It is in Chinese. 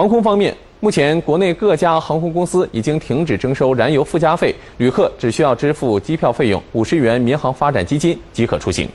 航空方面目前国内各家航空公司已经停止征收燃油附加费旅客只需要支付机票费用五十元民航发展基金即可出行。